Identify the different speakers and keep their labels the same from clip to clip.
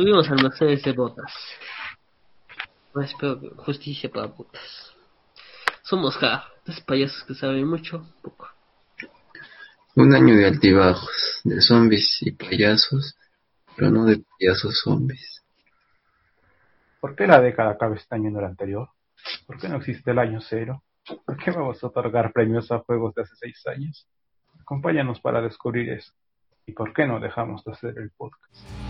Speaker 1: Nos subimos al Mercedes de botas. No espero que justicia para botas. Somos ja, dos payasos que saben mucho, poco.
Speaker 2: Un año de altibajos, de zombies y payasos, pero no de payasos zombies.
Speaker 3: ¿Por qué la década acaba este año en el anterior? ¿Por qué no existe el año cero? ¿Por qué vamos a otorgar premios a juegos de hace seis años? Acompáñanos para descubrir eso. ¿Y por qué no dejamos de hacer el podcast?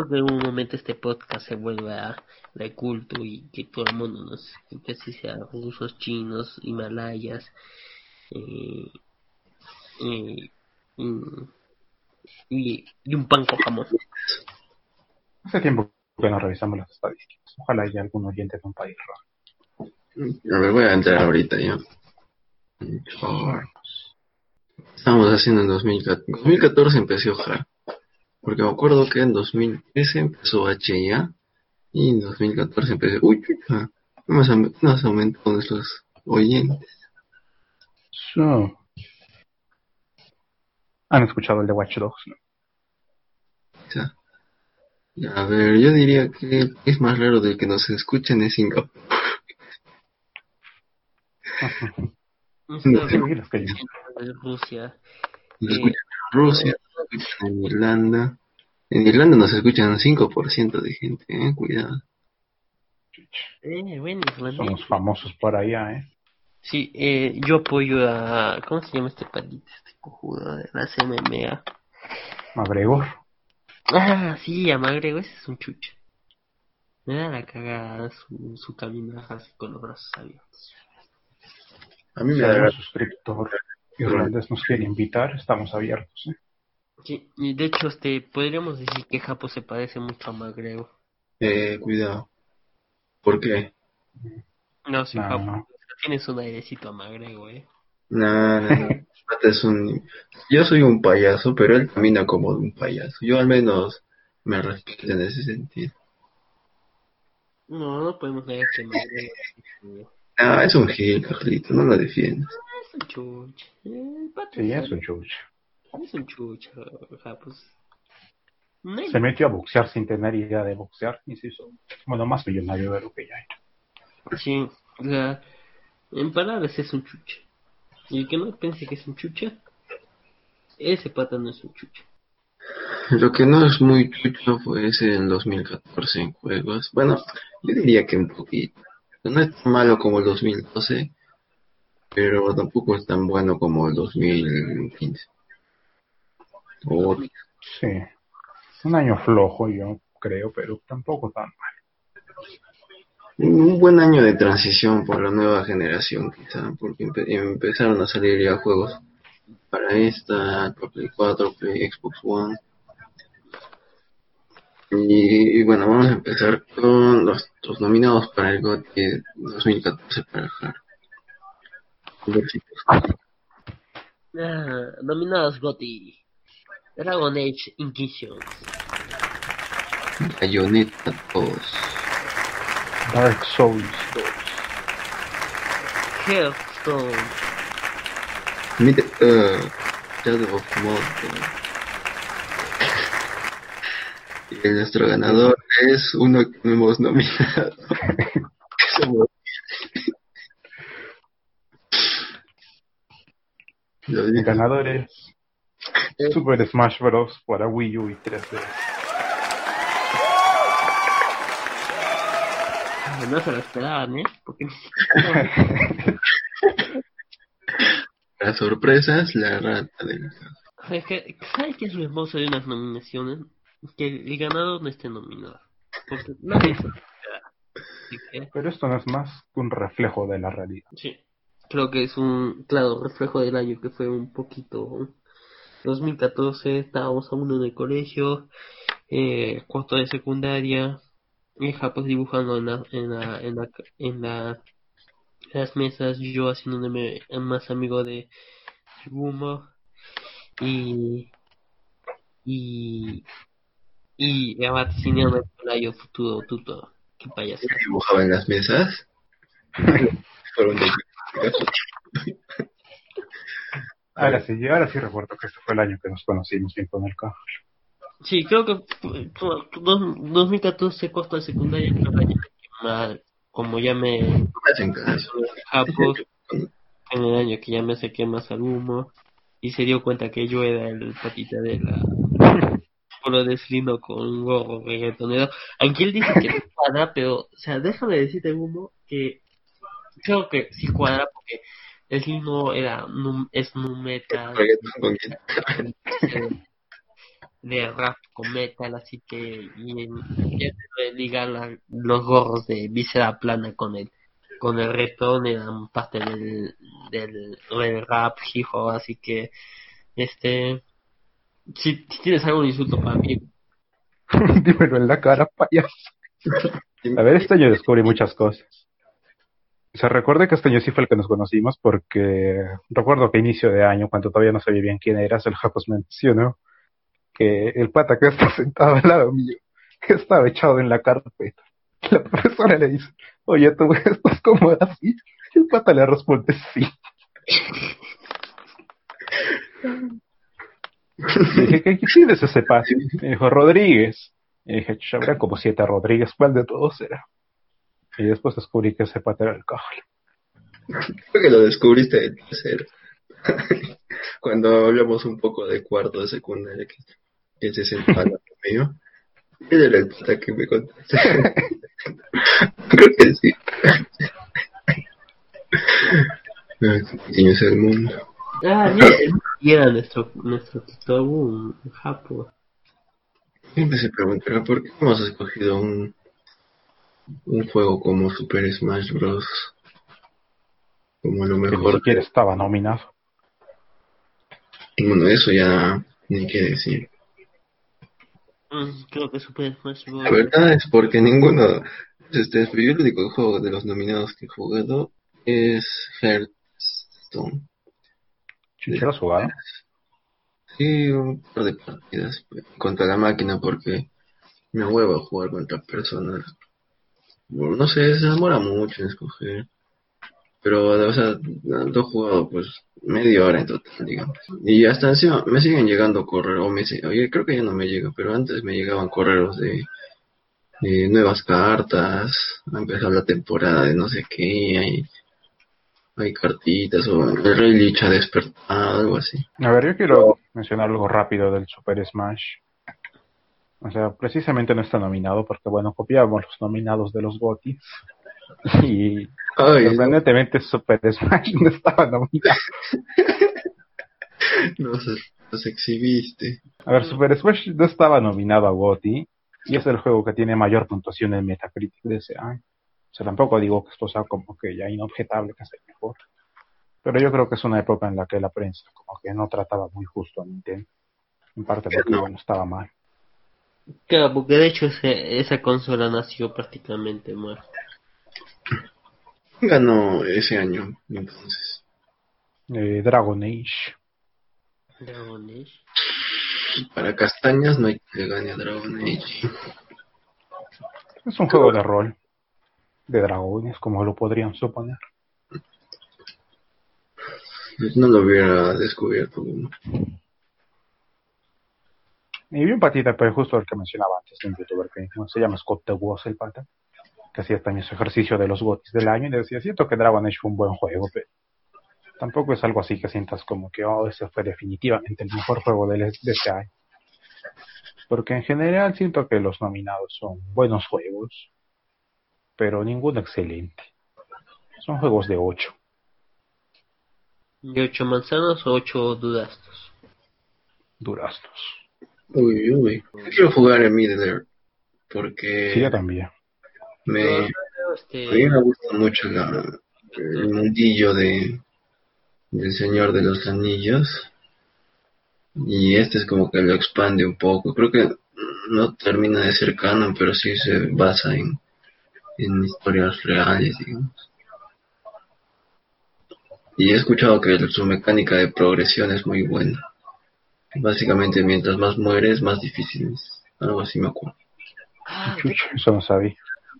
Speaker 1: Espero que en un momento este podcast se vuelva de culto y que todo el mundo nos empiece sea rusos, chinos, himalayas, eh, eh, mm, y, y un pan con jamón.
Speaker 3: Hace tiempo que no revisamos las estadísticas. Ojalá haya algún oyente de un país raro.
Speaker 2: A ver, voy a entrar ahorita ya. Estamos haciendo en 2014. 2014 empezó HAR. Porque me acuerdo que en 2013 empezó HIA y en 2014 empecé. Uy, chucha, nos, nos aumentó nuestros oyentes.
Speaker 3: So. ¿Han escuchado el de Watch Dogs? no?
Speaker 2: O sea, a ver, yo diría que es más raro de que nos escuchen en Singapur.
Speaker 3: Yo-
Speaker 1: de Rusia.
Speaker 2: Nos escuchan en Rusia, en Irlanda. En Irlanda nos escuchan 5% de gente, eh, cuidado.
Speaker 1: Eh, bueno.
Speaker 3: Somos famosos por allá, ¿eh?
Speaker 1: Sí, eh, yo apoyo a. ¿Cómo se llama este palito? Este cojudo de la MMA.
Speaker 3: McGregor.
Speaker 1: Ah, sí, a Magrego, ese es un chucho. Me da la cagada su, su caminaje así con los brazos abiertos.
Speaker 2: A mí me da
Speaker 3: algún suscriptor irlandés nos quiere invitar, estamos abiertos, ¿eh?
Speaker 1: Sí, y de hecho, este, podríamos decir que Japo se parece mucho a Magrego.
Speaker 2: Eh, cuidado. ¿Por qué?
Speaker 1: No, sí,
Speaker 3: No,
Speaker 1: Japo,
Speaker 3: no.
Speaker 1: tienes un airecito a Magrego, eh.
Speaker 2: No, no, no. Es un... Yo soy un payaso, pero él camina como un payaso. Yo al menos me respeto en ese sentido.
Speaker 1: No, no podemos negar que Magrego es
Speaker 2: Ah, es un gil, Carlito, no lo defiendas.
Speaker 1: un chucho. Eh, el pato
Speaker 3: Sí,
Speaker 1: es
Speaker 3: es un chucho.
Speaker 1: Es un chucho, Japos. No hay-
Speaker 3: Se metió a boxear sin tener idea de boxear y se hizo, bueno, más millonario de lo que ya hecho.
Speaker 1: Sí, o sea, en palabras es un chuche. Y el que no piense que es un chucha, ese pata no es un chucha.
Speaker 2: Lo que no es muy chucho fue ese en 2014 en juegos. Bueno, yo diría que un poquito. No es tan malo como el 2012, pero tampoco es tan bueno como el 2015. O
Speaker 3: Sí. Un año flojo, yo creo, pero tampoco tan mal.
Speaker 2: un buen año de transición por la nueva generación, quizá, porque empe- empezaron a salir ya juegos para esta, para Play 4, Play Xbox One. Y, y bueno, vamos a empezar con los, los nominados para el GOTY 2014 para HAR. A ver si-
Speaker 1: Ah, nominados GOTY. Dragon Age Inquisition.
Speaker 2: Bayonetta 2,
Speaker 3: Dark Souls 2.
Speaker 1: Hearthstone.
Speaker 2: Mid- uh, Shadow of Mordor. Y nuestro ganador es uno que no hemos nominado. Somos- Lo
Speaker 3: El
Speaker 2: digo.
Speaker 3: ganador es Super Smash Bros. para Wii U y 3DS.
Speaker 1: Ah, No se lo esperaban, ¿eh? Porque
Speaker 2: Las sorpresas, la rata de la casa.
Speaker 1: Es que, ¿sabes qué es lo hermoso de unas nominaciones? Que el ganador no esté nominado. Porque nadie se que,
Speaker 3: Pero esto no es más que un reflejo de la realidad.
Speaker 1: sí. Creo que es un claro reflejo del año que fue un poquito. 2014, estábamos aún en el colegio, eh, cuarto de secundaria, y Japos dibujando en la, en la, en la, en la, las mesas, yo haciéndome más amigo de Gumo, y y y vaticiniano el futuro tuto qué payaso
Speaker 2: ¿Qué dibujaba en las mesas? Fueron de
Speaker 3: Ahora sí, ahora sí recuerdo que este fue el año que nos conocimos bien con el carro.
Speaker 1: sí creo que fue- fue- dos- 2014 corto de secundaria fue el año que más- como ya me
Speaker 2: No me hacen caso.
Speaker 1: Japos en el año que ya me saqué más al humo y se dio cuenta que yo era el patita de la lo deslindo con un gorro reggaetonero aunque él dice que no cuadra pero o sea déjame decirte humo que creo que sí cuadra porque el himno era nu- es nu metal
Speaker 2: Reggaetón con quién.
Speaker 1: de, de rap con metal así que y en, ligar la- los gorros de visera plana con el con el reggaetón eran parte del, del, del rap hip hop así que este si, si tienes algún insulto para mí
Speaker 3: Dímelo en la cara, payaso. A ver, este año descubrí muchas cosas. O sea, recuerde que este año sí fue el que nos conocimos porque recuerdo que a inicio de año, cuando todavía no sabía bien quién eras, el Japos mencionó que el pata que está sentado al lado mío estaba echado en la carpeta. La profesora le dice, oye, ¿tú estás como así? Y el pata le responde, sí. Le dije, ¿qué quién es ese pata? Me dijo, Rodríguez. Y dije, "Chucha, habrá como siete Rodríguez, ¿cuál de todos era? Y después descubrí que ese pata era el cajal.
Speaker 2: Creo que lo descubriste de tercero. Cuando hablamos un poco de cuarto de secundaria, que, que se sentó al lado mío. Él era el pata que me contaste. Creo que sí. Ay, qué pequeño es el mundo.
Speaker 1: ah mira y era nuestro nuestro tutor un japo
Speaker 2: Siempre se preguntará por qué hemos escogido un, un juego como Super Smash Bros. Como lo
Speaker 3: Que ni
Speaker 2: mejor.
Speaker 3: siquiera estaba nominado.
Speaker 2: Bueno, eso ya ni qué decir.
Speaker 1: Mm, creo que Super Smash Bros.
Speaker 2: La verdad es porque ninguno. Este, yo el único juego de los nominados que he jugado es Hearthstone.
Speaker 3: ¿Chucha lo has jugado?
Speaker 2: Sí, un par de partidas contra la máquina porque me huevo jugar contra personas. No sé, se demora mucho en escoger. Pero, o sea, lo he jugado pues media hora en total, digamos. Y hasta encima me siguen llegando correos, o me, oye, creo que ya no me llega, pero antes me llegaban correos de, de nuevas cartas, ha empezado la temporada de no sé qué, hay, hay cartitas, o el Rey Lich ha despertado, algo así.
Speaker 3: A ver, yo quiero mencionar algo rápido del Super Smash. O sea, precisamente no está nominado porque, bueno, copiábamos los nominados de los GOTY. Y
Speaker 2: Ay,
Speaker 3: sorprendentemente Super Smash no estaba nominado.
Speaker 2: Nos, nos exhibiste.
Speaker 3: A ver, Super Smash no estaba nominado a GOTY y es el juego que tiene mayor puntuación en Metacritic de ese año. O sea, tampoco digo que esto sea como que ya inobjetable que sea el mejor. Pero yo creo que es una época en la que la prensa como que no trataba muy justo a Nintendo. En parte porque,
Speaker 2: No.
Speaker 3: bueno, estaba mal.
Speaker 1: Claro, porque de hecho ese, esa consola nació prácticamente muerta.
Speaker 2: ¿Quién ganó ese año entonces?
Speaker 3: Eh, Dragon Age.
Speaker 1: Dragon Age.
Speaker 2: Para castañas no hay que le gane a Dragon Age.
Speaker 3: Es un juego de rol. De dragones, como lo podrían suponer.
Speaker 2: No lo hubiera descubierto uno.
Speaker 3: Y vi un patita, pero justo el que mencionaba antes, un youtuber que se llama Scott The Woz, el pata, que hacía también su ejercicio de los gotis del año y decía, siento que Dragon Age fue un buen juego, pero tampoco es algo así que sientas como que, oh, ese fue definitivamente el mejor juego de, de este año. Porque en general siento que los nominados son buenos juegos, pero ninguno excelente. Son juegos de 8.
Speaker 1: ¿De ocho manzanas o ocho duraznos?
Speaker 3: duraznos.
Speaker 2: Uy, uy. Yo quiero jugar en Middle Earth porque
Speaker 3: Sí, yo también.
Speaker 2: me,
Speaker 1: No,
Speaker 2: a mí
Speaker 1: este,
Speaker 2: me gusta mucho la, el mundillo de del Señor de los Anillos y este es como que lo expande un poco. Creo que no termina de ser canon, pero sí se basa en, en historias reales, digamos. Y he escuchado que su mecánica de progresión es muy buena. Básicamente, mientras más mueres, más difícil es. Algo así me acuerdo.
Speaker 1: Ah,
Speaker 3: Chucha, eso no sabía.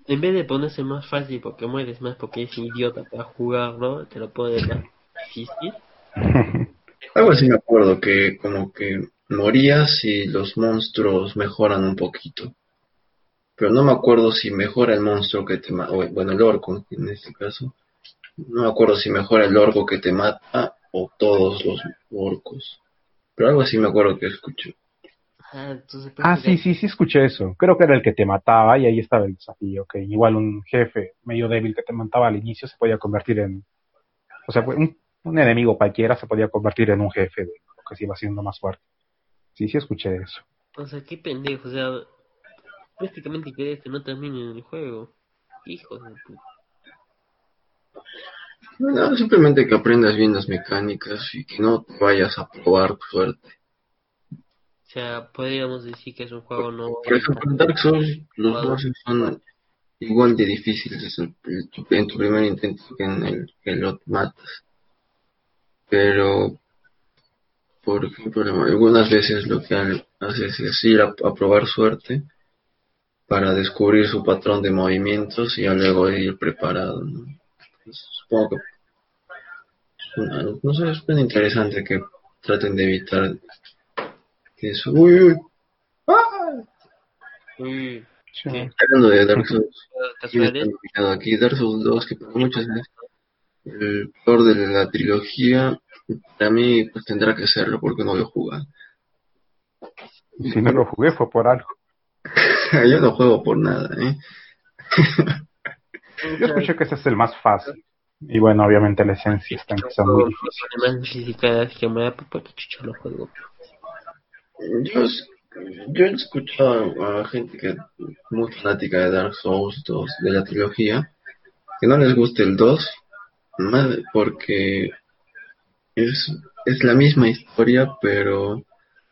Speaker 1: en vez de ponerse más fácil porque mueres más porque es idiota para jugarlo, te lo pone más difícil.
Speaker 2: Algo así me acuerdo, que como que morías y los monstruos mejoran un poquito. Pero no me acuerdo si mejora el monstruo que te mata, bueno, el orco en este caso. No me acuerdo si mejora el orco que te mata o todos los orcos. Pero algo así me acuerdo que escuché.
Speaker 1: Ah, entonces
Speaker 3: Ah, sí, sí, sí escuché eso. Creo que era el que te mataba y ahí estaba el desafío, que igual un jefe medio débil que te mataba al inicio se podía convertir en... O sea, un, un enemigo cualquiera se podía convertir en un jefe de lo que se iba haciendo más fuerte. Sí, sí escuché eso.
Speaker 1: O sea, qué pendejo, o sea, prácticamente querés que no termine el juego. Hijos de puta.
Speaker 2: No, simplemente que aprendas bien las mecánicas y que no te vayas a probar suerte.
Speaker 1: O sea, podríamos decir que es un juego no...
Speaker 2: Por ejemplo, en Dark Souls los bosses son igual de difíciles en, tu- en tu primer intento que en el que lo matas. Pero, por ejemplo, algunas veces lo que ha- haces es ir a, a probar suerte para descubrir su patrón de movimientos y ya luego ir preparado. ¿no? Pues, supongo que no sé, es bien interesante que traten de evitar que eso. Uy, uy. ¡Ah!
Speaker 1: Uy,
Speaker 3: Sí.
Speaker 2: Hablando de Dark Souls, ¿quién está
Speaker 1: ¿Casuales?
Speaker 2: nominado aquí? Dark Souls 2, que para muchos es el peor de la trilogía. Para mí, pues tendrá que serlo porque no lo he jugado.
Speaker 3: Si no lo jugué fue por algo.
Speaker 2: Yo no juego por nada, ¿eh?
Speaker 3: Yo escuché que ese es el más fácil. Y bueno, obviamente la esencia está en que sea muy difícil.
Speaker 1: Juego.
Speaker 2: Yo, es- yo he escuchado a gente que muy fanática de Dark Souls 2, de la trilogía, que no les gusta el 2, más porque es, es la misma historia, pero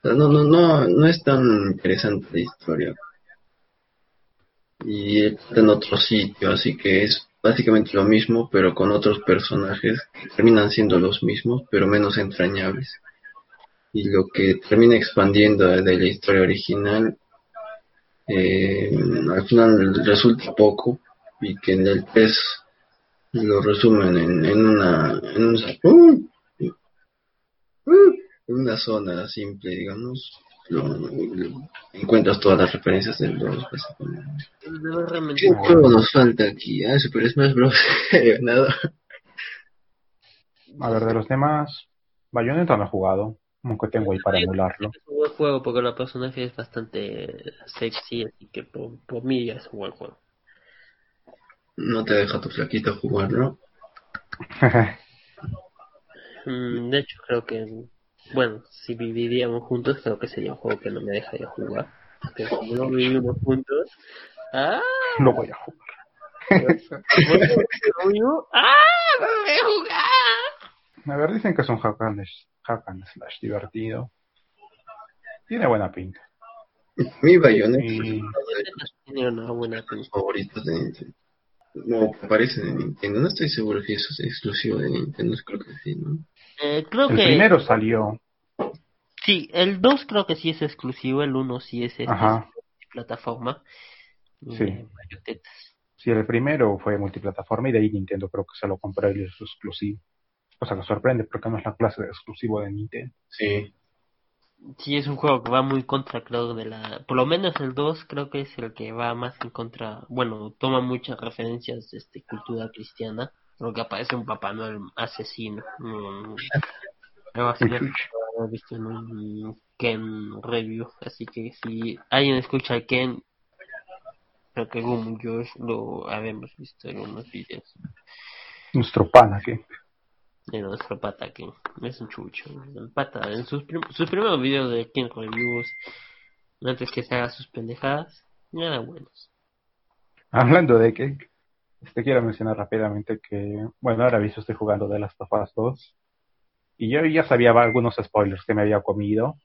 Speaker 2: no, no, no, no es tan interesante la historia. Y en otro sitio, así que es básicamente lo mismo, pero con otros personajes que terminan siendo los mismos, pero menos entrañables y lo que termina expandiendo de la historia original eh, al final resulta poco y que en el 3 lo resumen en, en una en, un- ¡Uh! ¡Uh! en una zona simple digamos encuentras todas las referencias del 2 básicamente.
Speaker 1: No, realmente
Speaker 2: ¿Qué juego nos falta aquí? Ah, Super Smash Bros. Nada.
Speaker 3: A ver, de los demás, Bayonetta no he jugado. Aunque tengo ahí para emularlo.
Speaker 1: es un buen juego porque la personaje es bastante sexy, así que por, por mí ya es un buen juego.
Speaker 2: No te deja tu flaquita jugarlo.
Speaker 1: Mm, De hecho, creo que, bueno, si viviríamos juntos, creo que sería un juego que no me dejaría jugar. Pero como no vivimos juntos, ¡ah!
Speaker 3: Lo voy a jugar.
Speaker 1: ¿No vivo? ¡Ah! ¡No voy a jugar!
Speaker 3: A ver, dicen que es un hack and, hack and slash divertido. Tiene buena pinta.
Speaker 2: Mi Bayonetta
Speaker 3: Y
Speaker 1: Tiene una buena
Speaker 2: los
Speaker 1: pinta.
Speaker 2: favoritos de Nintendo. No, que aparecen en Nintendo. No estoy seguro si eso es exclusivo de Nintendo. Creo que sí, ¿no?
Speaker 1: Eh, creo
Speaker 3: el
Speaker 1: que
Speaker 3: primero salió.
Speaker 1: sí, el 2 creo que sí es exclusivo, el 1 sí es
Speaker 3: Ajá.
Speaker 1: plataforma.
Speaker 3: Sí.
Speaker 1: Eh.
Speaker 3: Sí, el primero fue multiplataforma y de ahí Nintendo creo que se lo compró y es exclusivo. O sea, que sorprende porque no es la clase de exclusivo de Nintendo.
Speaker 2: Sí.
Speaker 1: Sí, es un juego que va muy contra, creo, de la... Por lo menos el 2 creo que es el que va más en contra... Bueno, toma muchas referencias de este, cultura cristiana. Creo que aparece un Papá Noel asesino. Mm, algo así he visto en un Ken review. Así que si alguien escucha a Ken, creo que Gum y Josh lo habíamos visto en unos vídeos
Speaker 3: Nuestro pana que
Speaker 1: de nuestro pata Ken. Es un chucho. El pata, en sus, prim- sus primeros videos de Ken reviews, antes que se haga sus pendejadas, no eran buenos.
Speaker 3: Hablando de que, este quiero mencionar rápidamente que, bueno, ahora mismo estoy jugando de Last of Us 2 y yo ya sabía algunos spoilers que me había comido,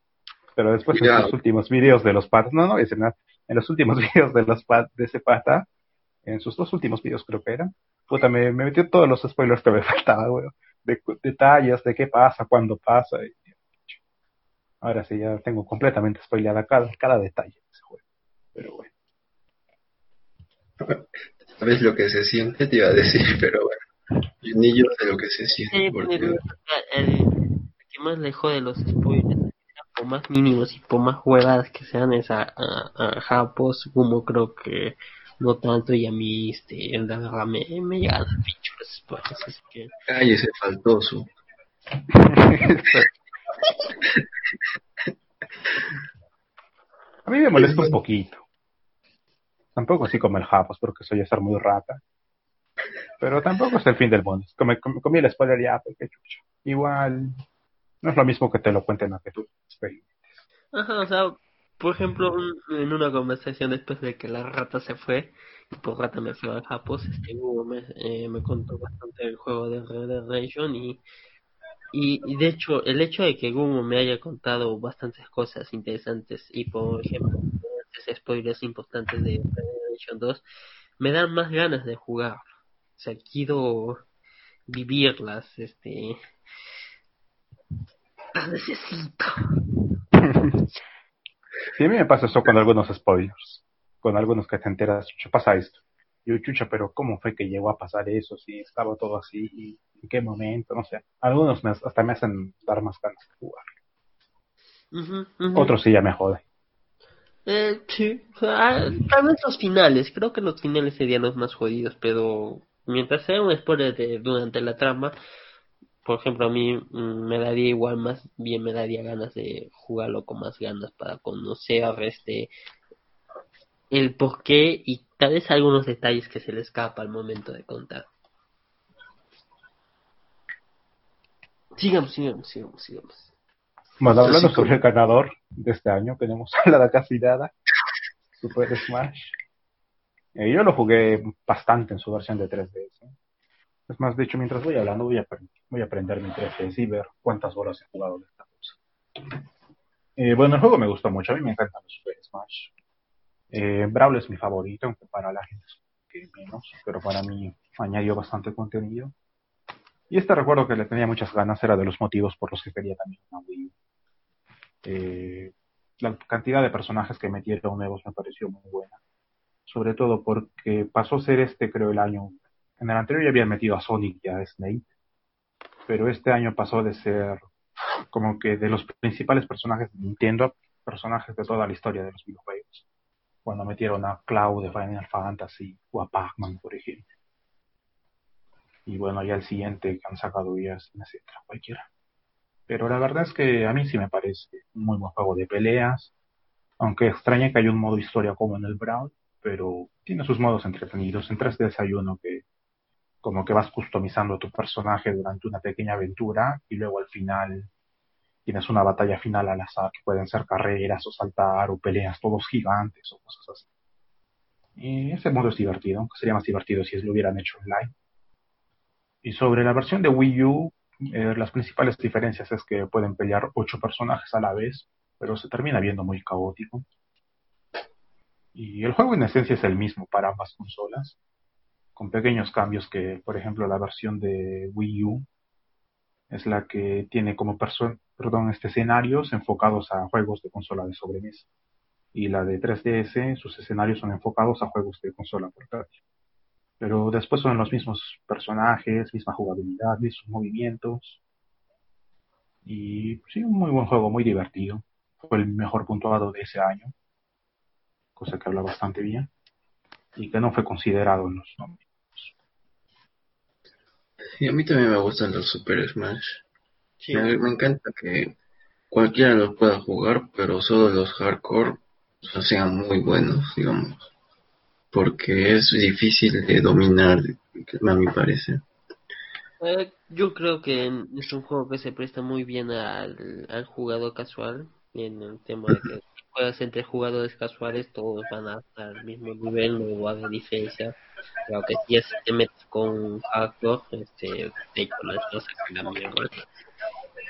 Speaker 3: pero después en los últimos videos de los patas, no, no, es nada, en los últimos videos de los pat, de ese pata, en sus dos últimos videos creo que eran, puta, me, me metió todos los spoilers que me faltaban, weón, de cu- detalles de qué pasa, cuándo pasa, y- Ahora sí, ya tengo completamente spoileada cada, cada detalle de ese juego. Pero bueno.
Speaker 2: ¿Sabes lo que se siente? Te iba a decir, pero bueno. Ni yo sé lo que se siente.
Speaker 1: Sí,
Speaker 2: porque...
Speaker 1: pero el, el que más lejos de los spoilers, por más mínimos y por más jugadas que sean, es a, a, a Japos, como creo que no tanto, y a mí, este, en verdad me, me llegan a pincho spoilers, así que...
Speaker 2: Cállese, faltoso.
Speaker 3: A mí me molesta un poquito. Tampoco así como el Japos, porque soy ser muy rata. Pero tampoco es el fin del mundo. Como, comí el spoiler ya, pues qué chucho. Igual, no es lo mismo que te lo cuenten a que tú experimentes.
Speaker 1: Ajá, o sea, por ejemplo, un- en una conversación después de que la rata se fue, y por rata me fui al Japos, este Hugo me, eh, me contó bastante del juego de Red Dead Redemption y, y, de hecho, el hecho de que Hugo me haya contado bastantes cosas interesantes y por ejemplo, spoilers importantes de Red Dead Redemption 2, me dan más ganas de jugar. O sea, quiero vivirlas, este... Las necesito.
Speaker 3: Sí, a mí me pasa eso con algunos spoilers. Con algunos que te enteras, chucha, pasa esto. Yo, chucha, pero ¿cómo fue que llegó a pasar eso? Si estaba todo así, ¿y ¿en qué momento? No sé. Algunos me, hasta me hacen dar más ganas de jugar. Otros sí ya me joden.
Speaker 1: Eh, sí, sea, tal vez los finales, creo que los finales serían los más jodidos, pero mientras sea un spoiler de, durante la trama, por ejemplo, a mí mm, me daría igual, más bien me daría ganas de jugarlo con más ganas para conocer este el porqué y tal vez algunos detalles que se le escapa al momento de contar. Sigamos, sigamos, sigamos, sigamos.
Speaker 3: Bueno, hablando
Speaker 2: como-
Speaker 3: sobre el ganador de este año, tenemos a la casi nada, Super Smash. Eh, yo lo jugué bastante en su versión de 3DS. Es más, de hecho, mientras voy hablando, voy a, voy a aprender mi 3DS y ver cuántas horas he jugado de esta cosa. Eh, bueno, el juego me gustó mucho, a mí me encantan los Super Smash. Eh, Brawl es mi favorito, aunque para la gente que menos, pero para mí añadió bastante contenido. Y este recuerdo que le tenía muchas ganas era de los motivos por los que quería también una Wii. Eh, la cantidad de personajes que metieron nuevos me pareció muy buena. Sobre todo porque pasó a ser este, creo, el año. En el anterior ya habían metido a Sonic y a Snake, pero este año pasó de ser como que de los principales personajes de Nintendo personajes de toda la historia de los videojuegos. Cuando metieron a Cloud de Final Fantasy o a Pac-Man, por ejemplo. Y bueno, ya el siguiente que han sacado ya es cualquiera. Pero la verdad es que a mí sí me parece un muy buen juego de peleas. Aunque extraña que haya un modo historia como en el Brawl, pero tiene sus modos entretenidos. En 3DS hay uno que como que vas customizando a tu personaje durante una pequeña aventura y luego al final tienes una batalla final al azar que pueden ser carreras o saltar o peleas todos gigantes o cosas así. Y ese modo es divertido, aunque sería más divertido si lo hubieran hecho online. Y sobre la versión de Wii U, eh, las principales diferencias es que pueden pelear ocho personajes a la vez, pero se termina viendo muy caótico. Y el juego en esencia es el mismo para ambas consolas, con pequeños cambios que, por ejemplo, la versión de Wii U es la que tiene como perso- perdón, este escenarios enfocados a juegos de consola de sobremesa. Y la de 3DS, sus escenarios son enfocados a juegos de consola portátil. Pero después son los mismos personajes, misma jugabilidad, mismos movimientos. Y sí, un muy buen juego, muy divertido. Fue el mejor puntuado de ese año, cosa que habla bastante bien. Y que no fue considerado en los nombres.
Speaker 2: Y a mí también me gustan los Super Smash.
Speaker 1: Sí.
Speaker 2: Me, me encanta que cualquiera los pueda jugar, pero solo los hardcore o sea, sean muy buenos, digamos. Porque es difícil de dominar, a mi parecer.
Speaker 1: Eh, yo creo que es un juego que se presta muy bien al, al jugador casual, en el tema de que juegas entre jugadores casuales, todos van a estar al mismo nivel, no va a haber diferencia. Claro que si se te metes con hardcore, este, hecho las cosas cambian. ¿no?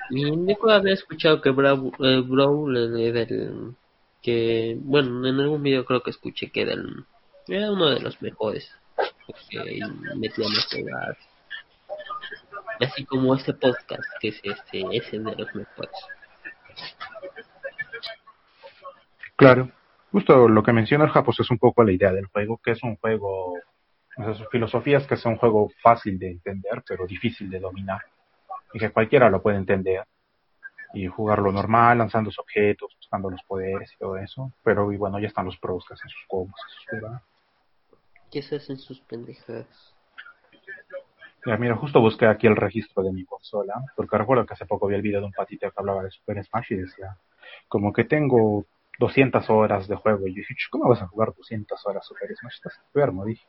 Speaker 1: Y recuerdo haber escuchado que Brawl, eh, Brawl era el que, bueno, en algún video creo que escuché que era, el- era uno de los mejores, porque metía. Así como este podcast, que es este, es de los mejores.
Speaker 3: Claro, justo lo que menciona el Japos es un poco la idea del juego, que es un juego, su filosofía es que es un juego fácil de entender, pero difícil de dominar, y que cualquiera lo puede entender y jugarlo normal, lanzando sus objetos, buscando los poderes y todo eso, pero y bueno, ya están los pros que hacen sus combos, sus jugadas.
Speaker 1: ¿Qué se hacen sus pendejadas?
Speaker 3: Ya, mira, justo busqué aquí el registro de mi consola, porque recuerdo que hace poco vi el video de un patito que hablaba de Super Smash y decía, como que tengo 200 horas de juego. Y yo dije, ¿cómo vas a jugar 200 horas Super Smash? Estás enfermo, dije.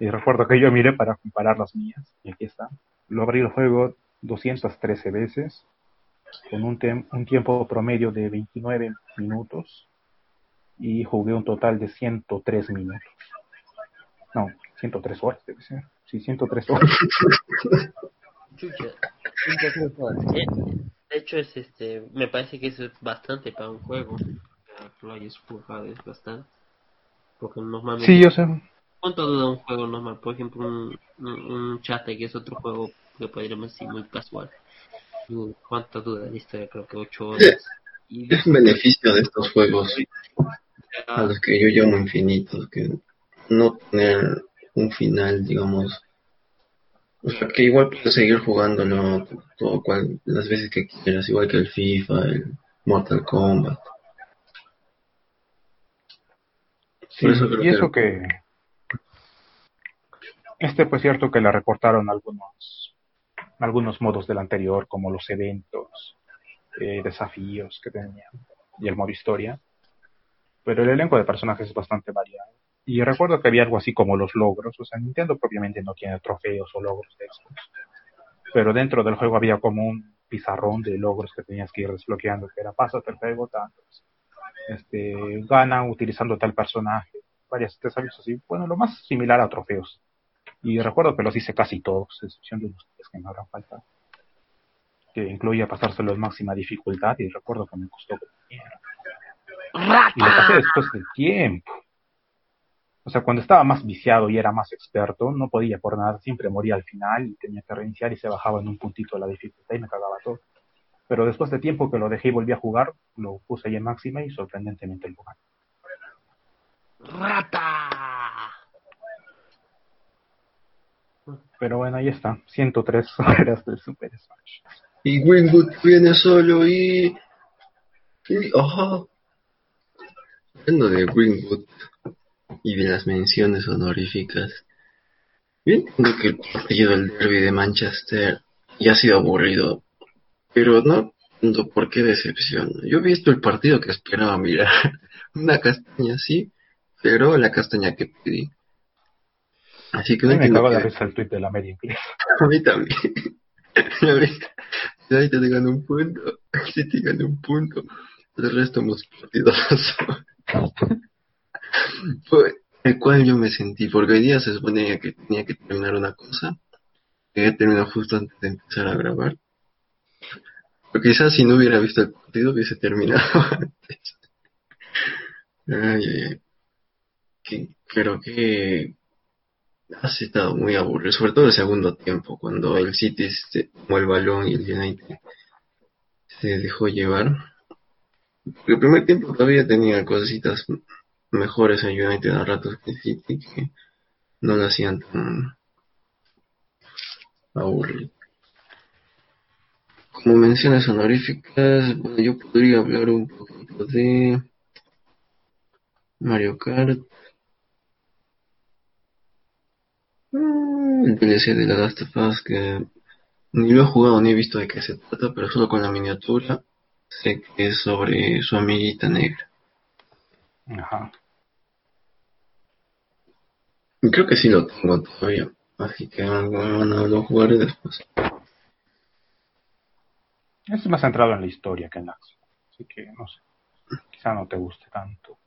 Speaker 3: Y recuerdo que yo miré para comparar las mías, y aquí está. Lo abrí el juego 213 veces, con un, un tiempo promedio de 29 minutos, y jugué un total de 103 minutos. No, 103 horas debe ser. Sí, 103 horas.
Speaker 1: Chucha. De hecho, es este, me parece que eso es bastante para un juego. Lo hayas jugado es bastante. Porque normalmente.
Speaker 3: Sí, yo sé.
Speaker 1: ¿Cuánto dura un juego normal? Por ejemplo, un, un, un Chate, que es otro juego que podríamos decir muy casual. ¿Cuánto dura la historia? Creo que 8 horas. Y
Speaker 2: Es un beneficio de estos juegos a los que yo llamo infinitos, que no tener un final, digamos. O sea, que igual puedes seguir jugándolo todo cual, las veces que quieras, igual que el FIFA, el Mortal Kombat.
Speaker 3: Sí,
Speaker 2: Por eso creo
Speaker 3: y
Speaker 2: que-
Speaker 3: eso que... Este pues cierto que le recortaron algunos algunos modos del anterior, como los eventos, eh, desafíos que tenían, y el modo historia. Pero el elenco de personajes es bastante variado. Y recuerdo que había algo así como los logros, o sea, Nintendo propiamente no tiene trofeos o logros de estos. Pero dentro del juego había como un pizarrón de logros que tenías que ir desbloqueando, que era pásate el juego este, gana utilizando tal personaje, varios desafíos así. Bueno, lo más similar a trofeos. Y recuerdo que los hice casi todos, excepción de unos tres que me habrán faltado. Que incluía pasárselo en máxima dificultad y recuerdo que me costó. Y lo pasé después de tiempo. O sea, cuando estaba más viciado y era más experto, no podía por nada, siempre moría al final y tenía que reiniciar y se bajaba en un puntito la dificultad y me cagaba todo. Pero después de tiempo que lo dejé y volví a jugar, lo puse ahí en máxima y sorprendentemente lo gané.
Speaker 1: ¡Rata!
Speaker 3: Pero bueno, ahí está, 103 horas del Super Smash.
Speaker 2: Y Greenwood viene solo y... y ajá. Hablando de Greenwood y de las menciones honoríficas, yo entiendo que el partido del derby de Manchester ya ha sido aburrido, pero no por qué decepción. Yo he visto el partido que esperaba mirar. Una castaña sí, pero la castaña que pedí. Así que no
Speaker 3: me cagó de
Speaker 2: qué-
Speaker 3: risa el tweet de la media inglesa.
Speaker 2: a mí también. Ahorita, ahorita te gano un punto. Si te gano un punto. El resto hemos partido Fue el cual yo me sentí, porque hoy día se suponía que tenía que terminar una cosa, que terminó justo antes de empezar a grabar. Pero quizás si no hubiera visto el partido hubiese terminado antes. Ay, ay, ay. Que- pero que ha estado muy aburrido, sobre todo el segundo tiempo, cuando el City se tomó el balón y el United se dejó llevar. El primer tiempo todavía tenía cositas mejores en United a ratos que el City, que no lo hacían tan aburrido. Como menciones honoríficas, bueno, yo podría hablar un poquito de Mario Kart, Mm, el DLC de la Last of Us que ni lo he jugado ni he visto de qué se trata, pero solo con la miniatura sé que es sobre su amiguita negra.
Speaker 3: Ajá.
Speaker 2: Creo que sí lo tengo todavía, así que bueno, lo jugaré después.
Speaker 3: Es más centrado en la historia que en la acción. Así que, no sé. Quizá no te guste tanto.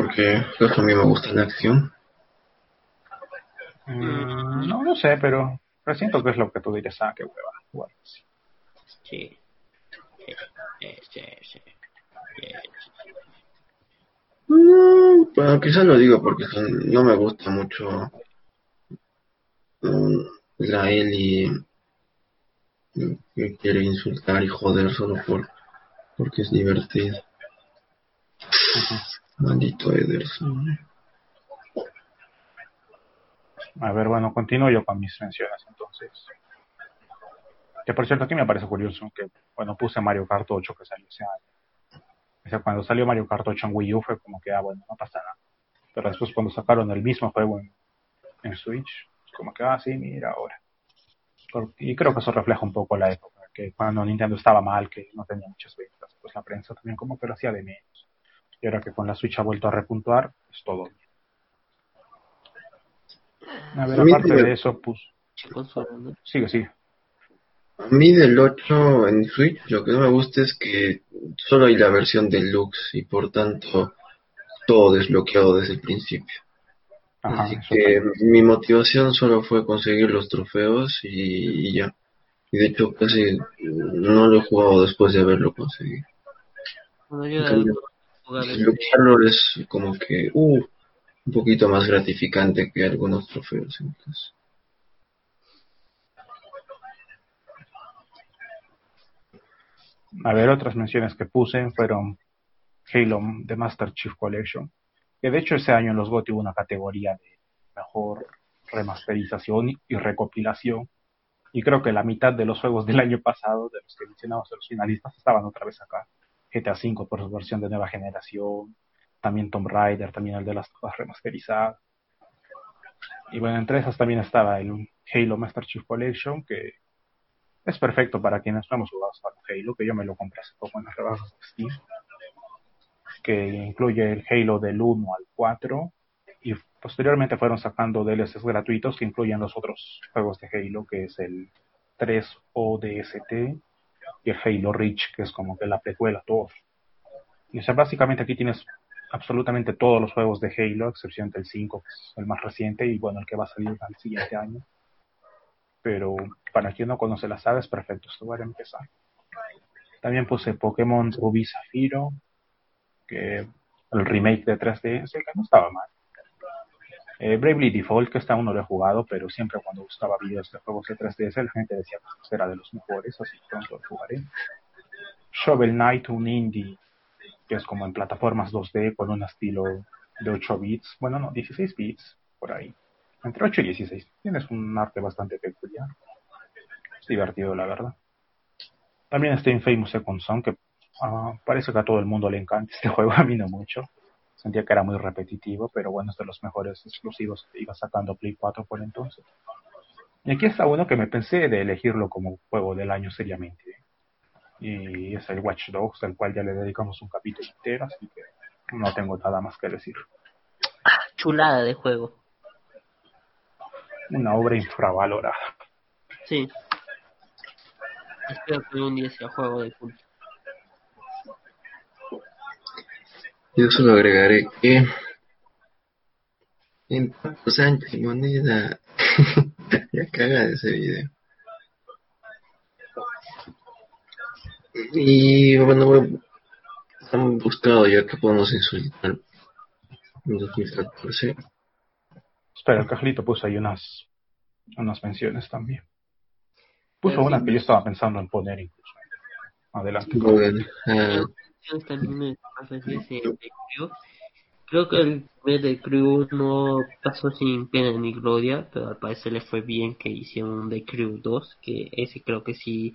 Speaker 2: Porque a mí me gusta la acción.
Speaker 3: Mm, no lo sé, pero presiento que es lo que tú dirías, ah, qué hueva. jugar así.
Speaker 1: Sí. Sí, sí, sí, sí. Sí.
Speaker 2: Mm, Bueno, quizás lo digo porque son- no me gusta mucho mm, la Ellie que quiere insultar y joder solo por porque es divertido. Maldito Ederson.
Speaker 3: A ver, bueno, continúo yo con mis menciones entonces. Que por cierto, aquí me parece curioso que, bueno, puse Mario Kart 8 que salió ese año. O sea, cuando salió Mario Kart 8 en Wii U fue como que, ah, bueno, no pasa nada. Pero después cuando sacaron el mismo juego en, en Switch, como que, ah, sí, mira ahora. Y creo que eso refleja un poco la época, que cuando Nintendo estaba mal, que no tenía muchas ventas, pues la prensa también como que lo hacía de menos. Y ahora que con la Switch ha vuelto a repuntuar, es todo. A ver, aparte de eso, pues... Sigue, sigue.
Speaker 2: A mí del 8 en Switch lo que no me gusta es que solo hay la versión deluxe y por tanto todo desbloqueado desde el principio. Así que mi motivación solo fue conseguir los trofeos y, ya. Y de hecho casi no lo he jugado después de haberlo conseguido. Desbloquearlo es como que uh, un poquito más gratificante que algunos trofeos. Entonces.
Speaker 3: A ver, otras menciones que puse fueron Halo The Master Chief Collection, que de hecho ese año en los GOTY hubo una categoría de mejor remasterización y recopilación, y creo que la mitad de los juegos del año pasado, de los que mencionamos de los finalistas, estaban otra vez acá. GTA V por su versión de nueva generación, también Tomb Raider, también el de las cosas remasterizadas. Y bueno, entre esas también estaba el Halo Master Chief Collection, que es perfecto para quienes no hemos jugado hasta Halo, que yo me lo compré hace poco en las rebajas de Steam, que incluye el Halo del 1 al 4 y posteriormente fueron sacando DLCs gratuitos que incluyen los otros juegos de Halo, que es el 3 ODST y el Halo Reach, que es como que la precuela todos. Y o sea, básicamente aquí tienes absolutamente todos los juegos de Halo, a excepción del 5, que es el más reciente y bueno, el que va a salir al siguiente año pero para quien no conoce la saga es perfecto este lugar empezar. También puse Pokémon Rubí Zafiro, que el remake de 3DS, que no estaba mal. Eh, Bravely Default, que está aún no lo he jugado, pero siempre cuando buscaba videos de juegos de 3DS, la gente decía que era de los mejores, así que pronto lo jugaré. Shovel Knight, un indie, que es como en plataformas 2D con un estilo de 8 bits, bueno, no, 16 bits, por ahí entre 8 y 16. Tienes un arte bastante peculiar. Es divertido, la verdad. También está Infamous Second Son, que uh, parece que a todo el mundo le encanta este juego, a mí no mucho. Sentía que era muy repetitivo, pero bueno, es de los mejores exclusivos que iba sacando Play 4 por entonces. Y aquí está uno que me pensé de elegirlo como juego del año seriamente. Y es el Watch Dogs, al cual ya le dedicamos un capítulo entero, así que no tengo nada más que decir.
Speaker 1: Chulada de juego
Speaker 3: una obra infravalorada.
Speaker 1: Sí. Espero que un día sea juego de culto.
Speaker 2: Yo solo agregaré que en Paco Sánchez y Moneda ya caga de ese video. Y bueno, han buscado ya que podemos insultar en 2014
Speaker 3: Espera, el Cajlito puso ahí unas, unas menciones también. Puso una que yo estaba pensando en poner incluso. Adelante.
Speaker 1: Creo que el primer de Crew no pasó sin pena ni gloria, pero al parecer le fue bien que hicieron un The Crew 2, que ese creo que sí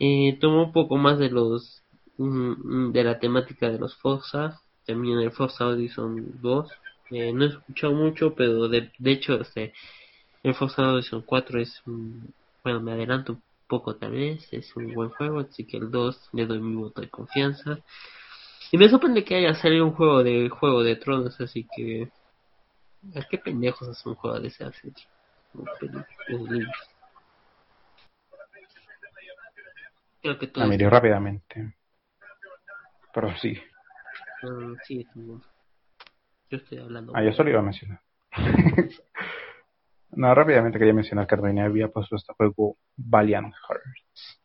Speaker 1: eh, tomó un poco más de los mm, de la temática de los Forza, también el Forza Horizon 2 eh, no he escuchado mucho, pero de, de hecho este, el Forza Horizon 4 es un, bueno, me adelanto un poco tal vez, es un buen juego, así que el 2 le doy mi voto de confianza. Y me sorprende que haya salido un juego de Juego de Tronos, así que... ¿A qué pendejos es un juego de ese así?
Speaker 3: Creo que todo... Ah, rápidamente. Pero sí.
Speaker 1: Uh, sí, yo estoy hablando.
Speaker 3: Ah, yo solo iba a mencionar. No, rápidamente quería mencionar que Ardoine había puesto este juego Valiant Hearts,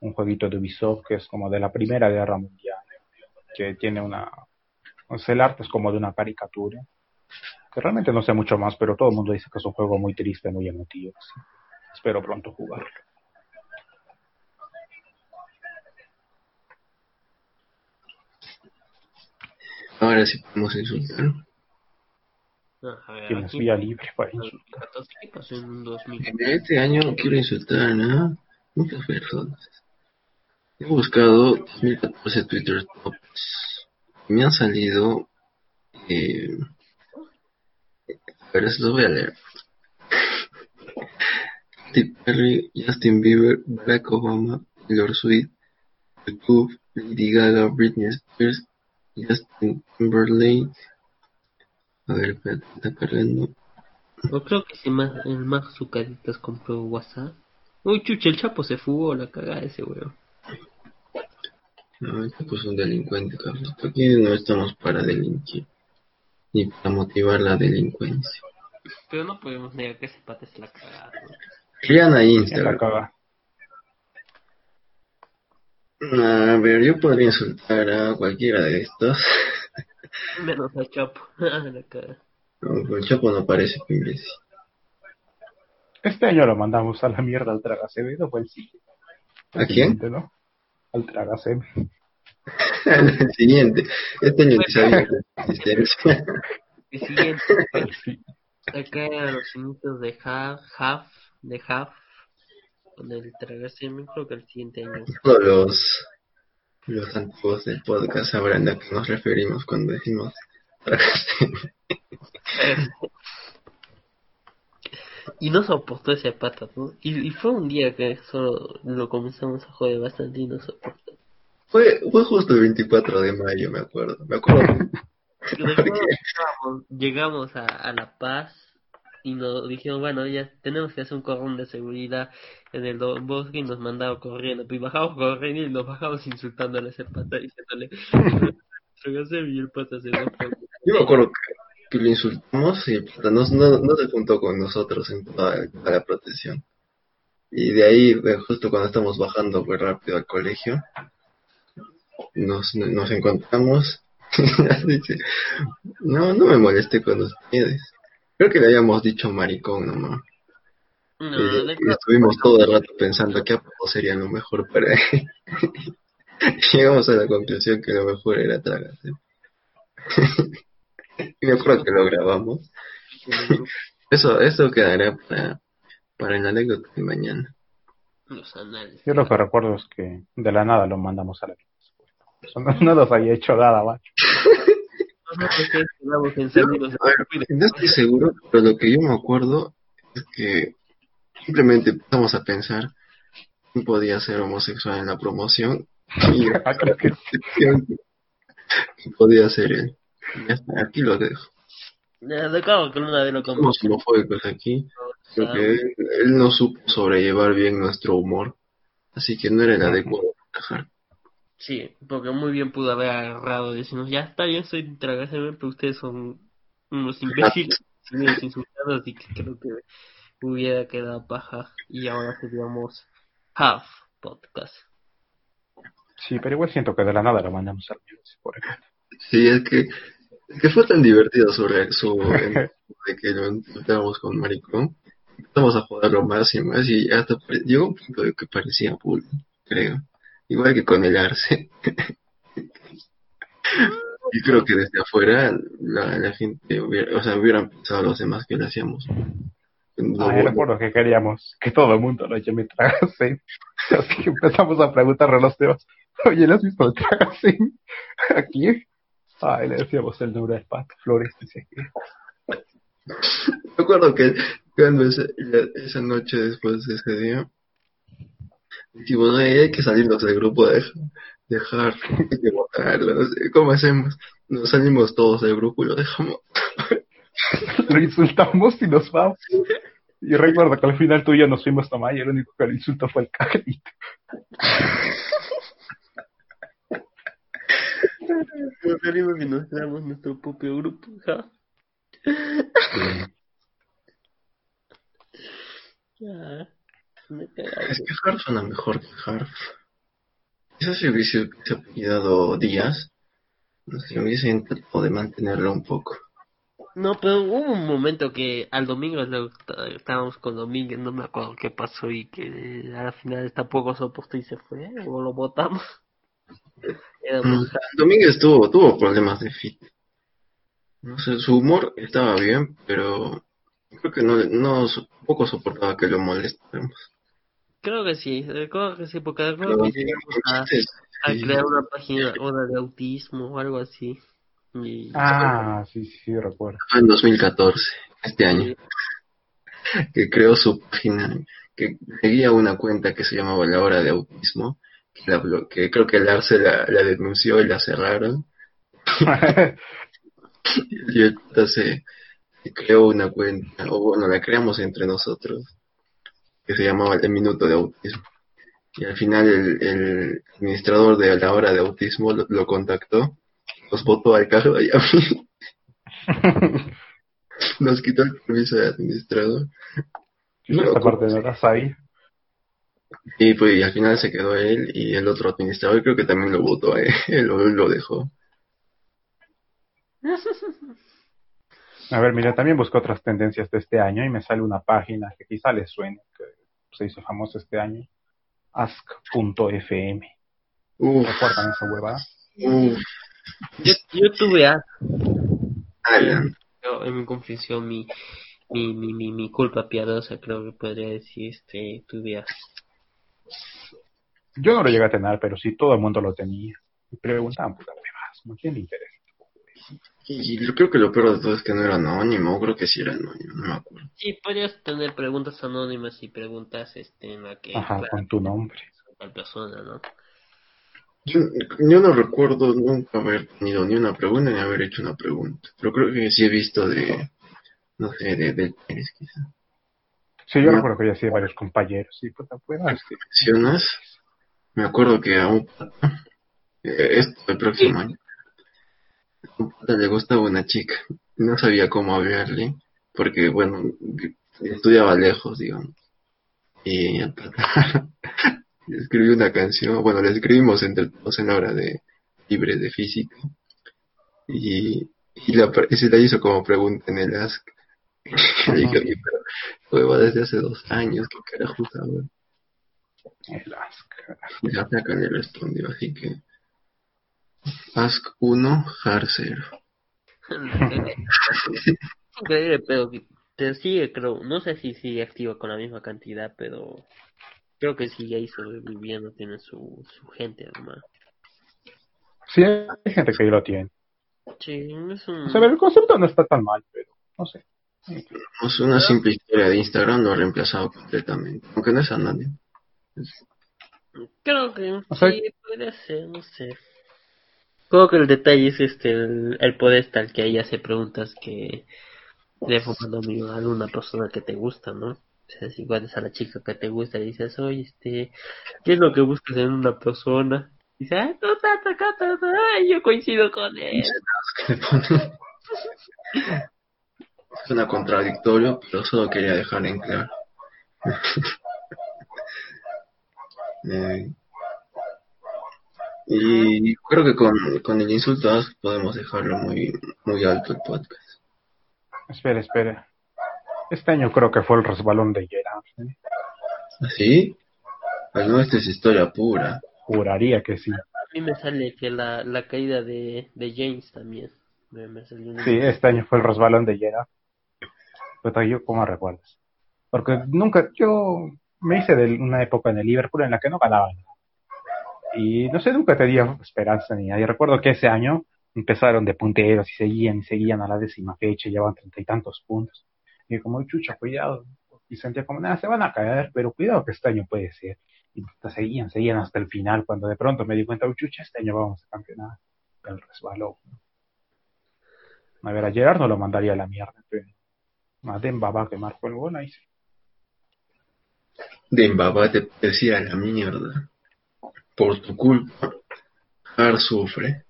Speaker 3: un jueguito de Ubisoft que es como de la Primera Guerra Mundial, que tiene una... O sea, el arte es como de una caricatura, que realmente no sé mucho más, pero todo el mundo dice que es un juego muy triste, muy emotivo. Así. Espero pronto jugarlo.
Speaker 2: Ahora sí podemos insultar.
Speaker 1: No, a ver,
Speaker 3: Tienes
Speaker 1: aquí-
Speaker 3: vía libre para insultar.
Speaker 1: 2014, ¿Qué pasó en un 2000?
Speaker 2: En este año no quiero insultar a muchas personas. He buscado 2014 Twitter Tops. Y me han salido. Eh, a ver, se los voy a leer. Katy Perry, Justin Bieber, Barack Obama, Taylor Swift, YouTube, Lady Gaga, Britney Spears, Justin Timberlake. A ver, espérate, está cargando.
Speaker 1: Yo creo que si más, el Mark Zucaritas compró WhatsApp. Uy, chucha, el Chapo se fugó, la cagada de ese weón.
Speaker 2: No, este pues un delincuente, Carlos. Aquí no estamos para delinquir, ni para motivar la delincuencia.
Speaker 1: Pero no podemos negar que ese pata es la cagada. ¿no?
Speaker 2: Crean a Instagram. A ver, yo podría insultar a cualquiera de estos.
Speaker 1: Menos al Chapo. la cagada.
Speaker 2: No, el Chapo no parece que imbécil.
Speaker 3: Este año lo mandamos a la mierda al Tragacevedo, fue el siguiente.
Speaker 2: ¿A quién?
Speaker 3: ¿no? Al Tragacevedo.
Speaker 2: el siguiente. Este año ni sabía existencia.
Speaker 1: El siguiente,
Speaker 3: Sí.
Speaker 1: acá a los inicios de Half, Half, de Half, con el tragarse, creo que el siguiente año.
Speaker 2: Todos los, los antiguos del podcast sabrán a qué nos referimos cuando decimos
Speaker 1: y no soportó ese pata, ¿no? Y, y fue un día que solo lo comenzamos a joder bastante y no soportó.
Speaker 2: Fue, fue justo el 24 de mayo, me acuerdo. Me acuerdo.
Speaker 1: Después llegamos, llegamos a, a La Paz y nos dijeron, bueno, ya tenemos que hacer un cordón de seguridad en el bosque y nos mandaron corriendo. Y bajamos corriendo y nos bajamos insultándole a ese pata, diciéndole, y el pata.
Speaker 2: Yo me acuerdo que, lo insultamos y el pata no, no, se juntó con nosotros en toda, la protección. Y de ahí, justo cuando estamos bajando muy rápido al colegio, nos, nos encontramos. No, no me molesté con ustedes. Creo que le habíamos dicho maricón nomás.
Speaker 1: No, de-
Speaker 2: y estuvimos todo el rato pensando qué apodo sería lo mejor para él. Llegamos a la conclusión que lo mejor era tragarse. y me acuerdo que lo grabamos. Eso, eso quedará para, para la anécdota de mañana.
Speaker 1: los.
Speaker 3: Yo lo que recuerdo es que de la nada lo mandamos a la Eso no, no nos había hecho nada, macho.
Speaker 2: No estoy seguro, pero lo que yo me acuerdo es que simplemente empezamos a pensar quién podía ser homosexual en la promoción y
Speaker 3: Ah, que
Speaker 2: podía ser él. Y ya está, aquí lo dejo.
Speaker 1: Ya, de cabo que una vez lo
Speaker 2: Somos homofóbicos aquí. Creo que él, él no supo sobrellevar bien nuestro humor, así que no era el adecuado para encajar.
Speaker 1: Sí, porque muy bien pudo haber agarrado y decirnos, ya está bien, soy tragárseme, pero ustedes son unos imbéciles, siguen insultados, así que creo que hubiera quedado paja y ahora seríamos Half Podcast.
Speaker 3: Sí, pero igual siento que de la nada lo mandamos a la mierda. sí, por ejemplo.
Speaker 2: Sí, es que, es que fue tan divertido su, su de que lo insultábamos con maricón. Empezamos a joderlo más y más y hasta llegó un punto de que parecía bullying, creo. Igual que con el arce. y creo que desde afuera la, la gente hubiera, o sea, hubieran pensado los demás que le hacíamos. No,
Speaker 3: Ah, yo
Speaker 2: bueno,
Speaker 3: recuerdo que queríamos que todo el mundo lo llame Tragasen. Así que empezamos a preguntarle a los demás, oye, ¿le has visto el Tragasen? ¿Aquí? Ay, le decíamos el nombre del pato, Flores, dice que.
Speaker 2: Me acuerdo que cuando la- esa noche después de ese día, dijimos, "Ay, hay que salirnos del grupo de dejar, que votarlo, no sé, ¿cómo hacemos? Nos salimos todos del grupo y lo dejamos.
Speaker 3: Lo insultamos y nos vamos. Y recuerdo que al final tú y yo nos fuimos a y el único que lo insultó fue el cagadito.
Speaker 1: Nos salimos y nos creamos nuestro propio grupo, ¿ja?
Speaker 2: Es que Harf suena mejor que Harf. Quizás si hubiese, apellidado Díaz, no sé, hubiese tratado de mantenerlo un poco.
Speaker 1: No, pero hubo un momento que al domingo estábamos con Domínguez, no me acuerdo qué pasó y que al final tampoco soportó y se fue, o lo votamos.
Speaker 2: Mm, Domínguez tuvo, tuvo problemas de fit. No sé, su humor estaba bien, pero creo que no, no poco soportaba que lo molestemos.
Speaker 1: Creo que sí, eh, creo que sí, porque creo que
Speaker 2: sí,
Speaker 1: llegamos a, a crear una página una de autismo o algo así. Y,
Speaker 3: Ah, sí, sí, sí, recuerdo.
Speaker 2: En 2014, este año, que creó su página, que seguía una cuenta que se llamaba La Hora de Autismo, que, la que creo que el Arce la, la denunció y la cerraron, y entonces se creó una cuenta, o bueno, la creamos entre nosotros, que se llamaba El Minuto de Autismo. Y al final el, el administrador de la hora de autismo lo, lo contactó, nos votó al cargo y a mí nos quitó el permiso de administrador.
Speaker 3: Esta parte no la sabía.
Speaker 2: Y pues y al final se quedó él y el otro administrador creo que también lo votó a él, o lo dejó.
Speaker 3: A ver, mira, también busco otras tendencias de este año y me sale una página que quizá les suene, que se hizo famosa este año, ask.fm. ¿Recuerdan esa huevada?
Speaker 2: uf,
Speaker 1: yo, yo tuve a
Speaker 2: Alan.
Speaker 1: yo, en mi confesión mi, mi, mi, mi, mi culpa piadosa, creo que podría decir, este, tuve a
Speaker 3: Yo no lo llegué a tener, pero sí todo el mundo lo tenía. Y preguntaban, puta huevas, ¿no? ¿quién le interesa?
Speaker 2: Y yo creo que lo peor de todo es que no era anónimo, creo que sí era anónimo, no me acuerdo.
Speaker 1: Sí, podrías tener preguntas anónimas y preguntas este, en la que
Speaker 3: Ajá,
Speaker 1: claro,
Speaker 3: con tu nombre.
Speaker 2: Ah,
Speaker 1: tal persona, ¿no?
Speaker 2: Yo, yo no recuerdo nunca haber tenido ni una pregunta ni haber hecho una pregunta, pero creo que sí he visto de, no sé, de, de Pérez quizá.
Speaker 3: Sí, yo
Speaker 2: No.
Speaker 3: recuerdo que ya sí varios compañeros. Sí, puta huevas. que-
Speaker 2: mencionas, me acuerdo que a un pata, eh, esto el próximo año, a un pata le gustaba una chica, y no sabía cómo hablarle, porque bueno, estudiaba lejos, digamos, y escribió una canción, bueno, le escribimos entre todos en la hora de libre de física, y, y, la, y se la hizo como pregunta en el Ask. Le dije, oye, pero hueva desde hace dos años, ¿qué carajo sabes?
Speaker 3: El ask.
Speaker 2: Y la placa le respondió, así que Ask 1, Har 0.
Speaker 1: Increíble, pero que te sigue, creo, no sé si sigue activa con la misma cantidad, pero creo que sigue ahí sobreviviendo, tiene su, su gente, además.
Speaker 3: Sí, hay gente que ya lo tiene.
Speaker 1: Sí, es un...
Speaker 3: O sea, el concepto no está tan mal, pero no sé.
Speaker 2: Es una simple historia de Instagram, lo ha reemplazado completamente, aunque no es anónimo.
Speaker 1: Creo que
Speaker 3: O sea-
Speaker 1: sí, podría ser, no sé. Creo que el detalle es este, el, el poder tal que ahí hace preguntas que de anónima a alguna persona que te gusta, ¿no? O sea, si encuentras a la chica que te gusta y dices, oye, este, ¿qué es lo que buscas en una persona? Y dice, ah, no, ay, yo coincido con él.
Speaker 2: que le pone- Suena contradictorio, pero solo quería dejar en claro. Eh, y creo que con, con el insulto podemos dejarlo muy, muy alto el podcast.
Speaker 3: Espera, espera. Este año creo que fue el resbalón de Gerard. ¿eh?
Speaker 2: ¿Así? Pues no, esta es historia pura.
Speaker 3: Juraría que sí.
Speaker 1: A mí me sale que la, la caída de, de James también. Me, me salió
Speaker 3: Sí, este año fue el resbalón de Gerard. Pero yo, ¿cómo recuerdas? Porque nunca, yo me hice de una época en el Liverpool en la que no ganaba nada. Y no sé, nunca tenía esperanza ni nada. Y recuerdo que ese año empezaron de punteros y seguían y seguían a la décima fecha, llevaban treinta y tantos puntos. Y como, chucha, cuidado. Y sentía como, nada, se van a caer, pero cuidado que este año puede ser. Y seguían, seguían hasta el final, cuando de pronto me di cuenta, "Uy, chucha, este año vamos a campeonar. El resbalón. A ver, a Gerard no lo mandaría a la mierda, pero a Dembaba que marcó el gol ahí sí.
Speaker 2: De Mbaba te decía la mierda. Por tu culpa, Har sufre.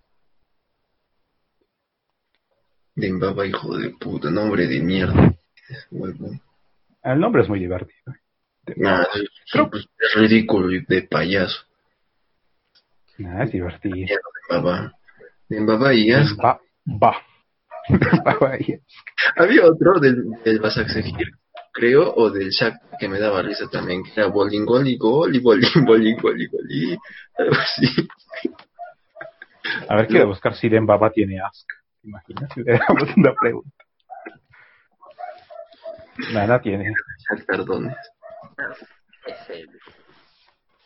Speaker 2: De Mbaba, hijo de puta, nombre de mierda.
Speaker 3: El nombre es muy divertido.
Speaker 2: Nah, es, es ridículo y de payaso.
Speaker 3: Nah, es divertido.
Speaker 2: De Mbaba. De Mbaba y.
Speaker 3: Va, va. Dembaba y-
Speaker 2: Había otro del, del Basaksehir, creo, o del Shaq que me daba risa también, que era bowling, y gol, y bowling, bowling, gol y algo así.
Speaker 3: A ver, quiero buscar si Dembaba tiene Ask. ¿Te imaginas si hubiéramos una pregunta? Nada tiene.
Speaker 2: Perdones.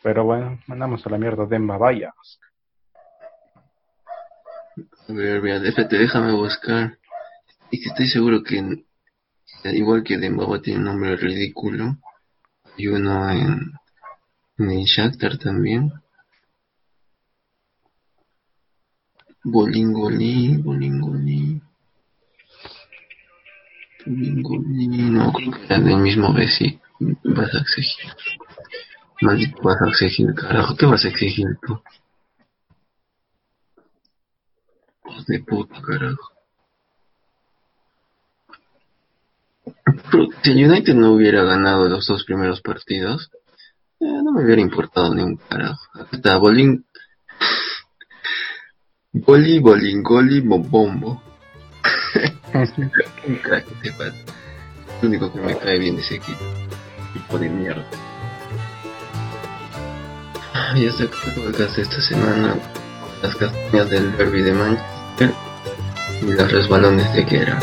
Speaker 3: Pero bueno, mandamos a la mierda de Vaya.
Speaker 2: A ver, mira, déjate, déjame buscar. Y que estoy seguro que igual que Dembaba tiene un nombre ridículo. Hay uno en, en el Shakhtar también. Bolingoli, Bolingoli. Del mismo Bessi. Vas a exigir. Maldito vas a exigir, carajo. ¿Qué vas a exigir tú? Hijos de puta, carajo. Si el United no hubiera ganado los dos primeros partidos, eh, no me hubiera importado ni un carajo. Está Bolín. Boli, Bolingoli, Bobombo. un crack pato. Lo único que me cae bien de ese equipo. Tipo de mierda. Y hasta acá podcast esta semana. Las castañas del derby de Manchester y los resbalones de Guerra.